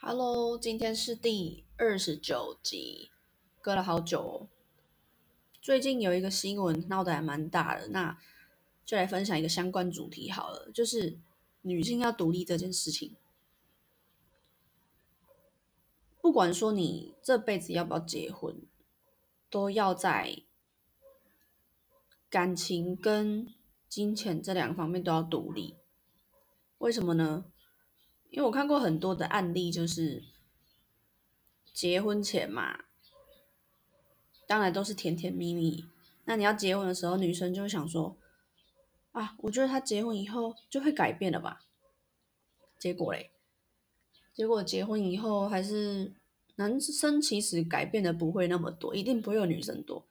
Hello，今天是第二十九集，隔了好久哦。最近有一个新闻闹得还蛮大的，那就来分享一个相关主题好了，就是女性要独立这件事情。不管说你这辈子要不要结婚，都要在感情跟金钱这两个方面都要独立。为什么呢？因为我看过很多的案例，就是结婚前嘛，当然都是甜甜蜜蜜。那你要结婚的时候，女生就会想说：“啊，我觉得他结婚以后就会改变了吧？”结果嘞，结果结婚以后还是男生其实改变的不会那么多，一定不会有女生多。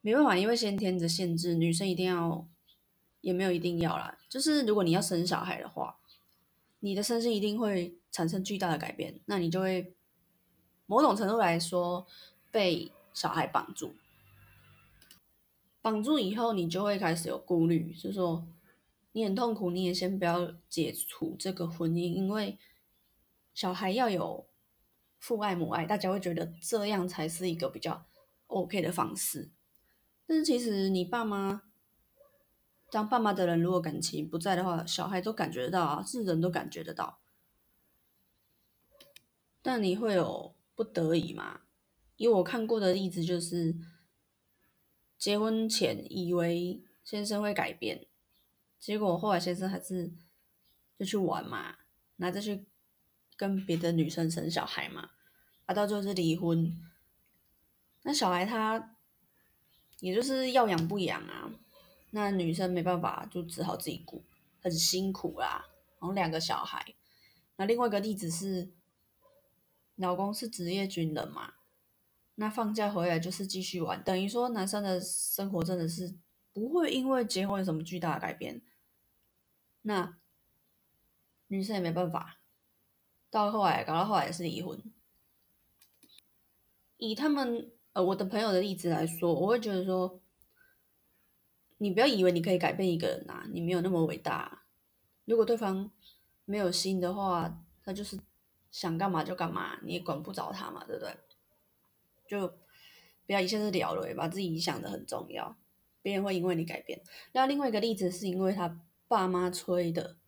没办法，因为先天的限制，女生一定要，也没有一定要啦。就是如果你要生小孩的话。你的身心一定会产生巨大的改变，那你就会某种程度来说被小孩绑住，绑住以后，你就会开始有顾虑，是说你很痛苦，你也先不要解除这个婚姻，因为小孩要有父爱母爱，大家会觉得这样才是一个比较 OK 的方式，但是其实你爸妈。当爸妈的人如果感情不在的话，小孩都感觉得到啊，是人都感觉得到。但你会有不得已吗？因为我看过的例子就是，结婚前以为先生会改变，结果后来先生还是就去玩嘛，那再去跟别的女生生小孩嘛，啊，到最后是离婚。那小孩他也就是要养不养啊。那女生没办法，就只好自己顾，很辛苦啦。然后两个小孩，那另外一个例子是，老公是职业军人嘛，那放假回来就是继续玩，等于说男生的生活真的是不会因为结婚有什么巨大的改变。那女生也没办法，到后来搞到后来也是离婚。以他们呃我的朋友的例子来说，我会觉得说。你不要以为你可以改变一个人啊，你没有那么伟大。如果对方没有心的话，他就是想干嘛就干嘛，你也管不着他嘛，对不对？就不要一下子了了，把自己想的很重要，别人会因为你改变。那另外一个例子是因为他爸妈催的，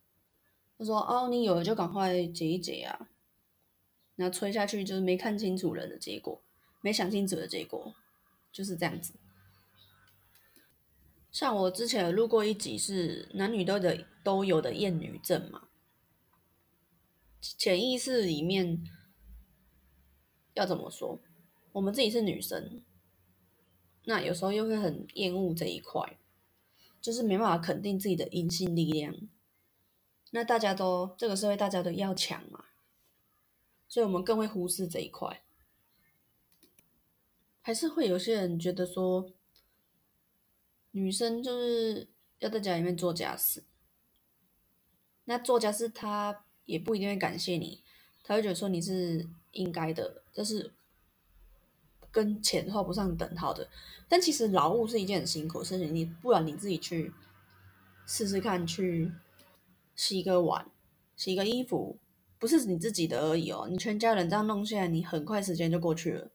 他说：“哦，你有了就赶快结一结啊。”那催下去就是没看清楚人的结果，没想清楚的结果，就是这样子。像我之前录过一集是男女都的都有的厌女症嘛，潜意识里面要怎么说？我们自己是女生，那有时候又会很厌恶这一块，就是没办法肯定自己的阴性力量。那大家都这个社会大家都要强嘛，所以我们更会忽视这一块，还是会有些人觉得说。女生就是要在家里面做家事，那做家事她也不一定会感谢你，她会觉得说你是应该的，这是跟钱画不上等号的。但其实劳务是一件很辛苦的事情，你不然你自己去试试看，去洗个碗、洗个衣服，不是你自己的而已哦，你全家人这样弄下来，你很快时间就过去了。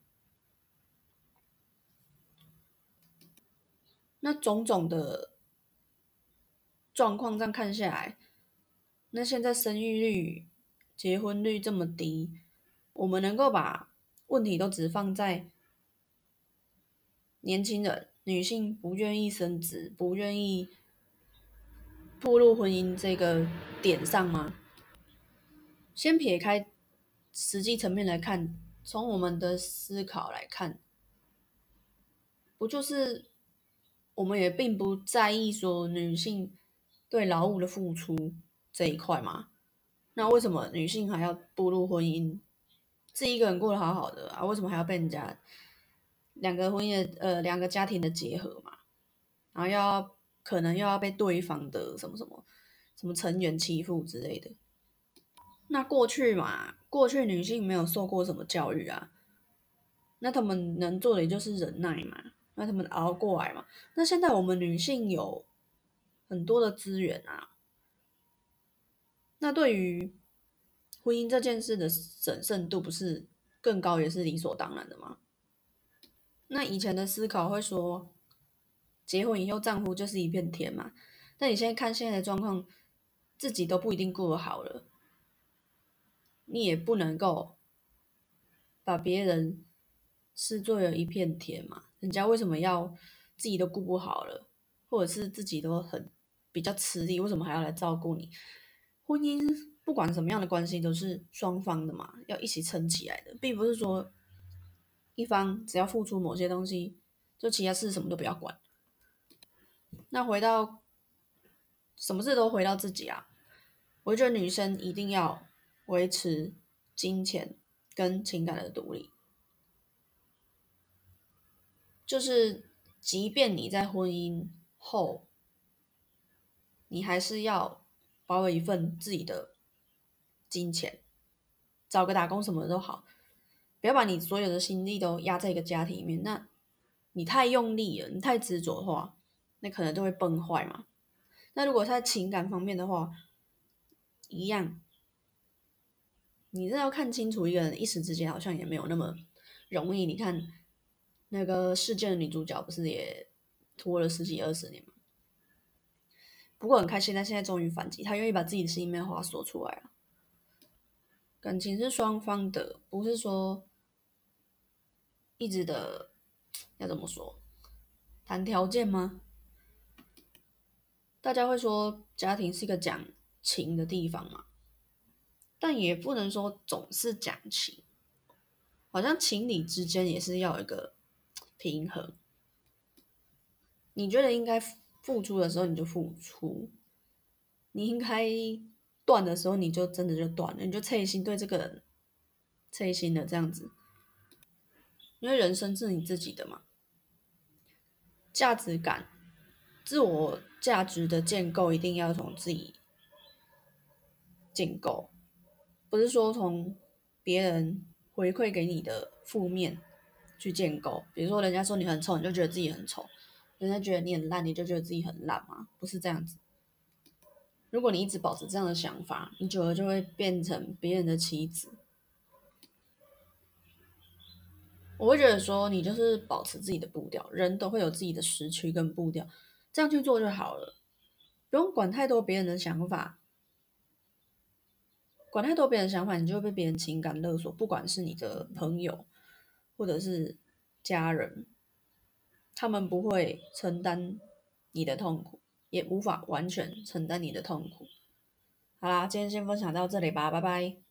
那种种的状况这样看下来，那现在生育率、结婚率这么低，我们能够把问题都只放在年轻人、女性不愿意生子、不愿意步入婚姻这个点上吗？先撇开实际层面来看，从我们的思考来看，不就是？我们也并不在意说女性对劳务的付出这一块嘛，那为什么女性还要步入婚姻？自己一个人过得好好的啊，为什么还要被人家两个婚姻呃两个家庭的结合嘛？然后要可能又要被对方的什么什么什么成员欺负之类的？那过去嘛，过去女性没有受过什么教育啊，那他们能做的也就是忍耐嘛。那他们熬过来嘛？那现在我们女性有很多的资源啊。那对于婚姻这件事的审慎度不是更高也是理所当然的吗？那以前的思考会说，结婚以后丈夫就是一片天嘛。但你现在看现在的状况，自己都不一定过得好了，你也不能够把别人是做了一片天嘛。人家为什么要自己都顾不好了，或者是自己都很比较吃力，为什么还要来照顾你？婚姻不管什么样的关系都是双方的嘛，要一起撑起来的，并不是说。一方只要付出某些东西，就其他事什么都不要管。那回到什么事都回到自己啊！我觉得女生一定要维持金钱跟情感的独立，就是即便你在婚姻后，你还是要保有一份自己的金钱，找个打工什么的都好。不要把你所有的心力都压在一个家庭里面，那你太用力了，你太执着的话，那可能就会崩坏嘛。那如果在情感方面的话，一样，你真要看清楚一个人一时之间好像也没有那么容易。你看那个事件的女主角不是也拖了十几二十年吗？不过很开心，她现在终于反击，她愿意把自己的心里面话说出来了。感情是双方的，不是说。一直的要怎么说？谈条件吗？大家会说家庭是一个讲情的地方嘛？但也不能说总是讲情，好像情理之间也是要一个平衡。你觉得应该付出的时候你就付出，你应该断的时候你就真的就断了，你就侧心对这个人侧心的这样子。因为人生是你自己的嘛，价值感、自我价值的建构一定要从自己建构，不是说从别人回馈给你的负面去建构。比如说，人家说你很丑，你就觉得自己很丑；人家觉得你很烂，你就觉得自己很烂吗？不是这样子。如果你一直保持这样的想法，你久了就会变成别人的棋子。我会觉得说，你就是保持自己的步调，人都会有自己的时区跟步调，这样去做就好了，不用管太多别人的想法，管太多别人想法，你就会被别人情感勒索。不管是你的朋友或者是家人，他们不会承担你的痛苦，也无法完全承担你的痛苦。好啦，今天先分享到这里吧，拜拜。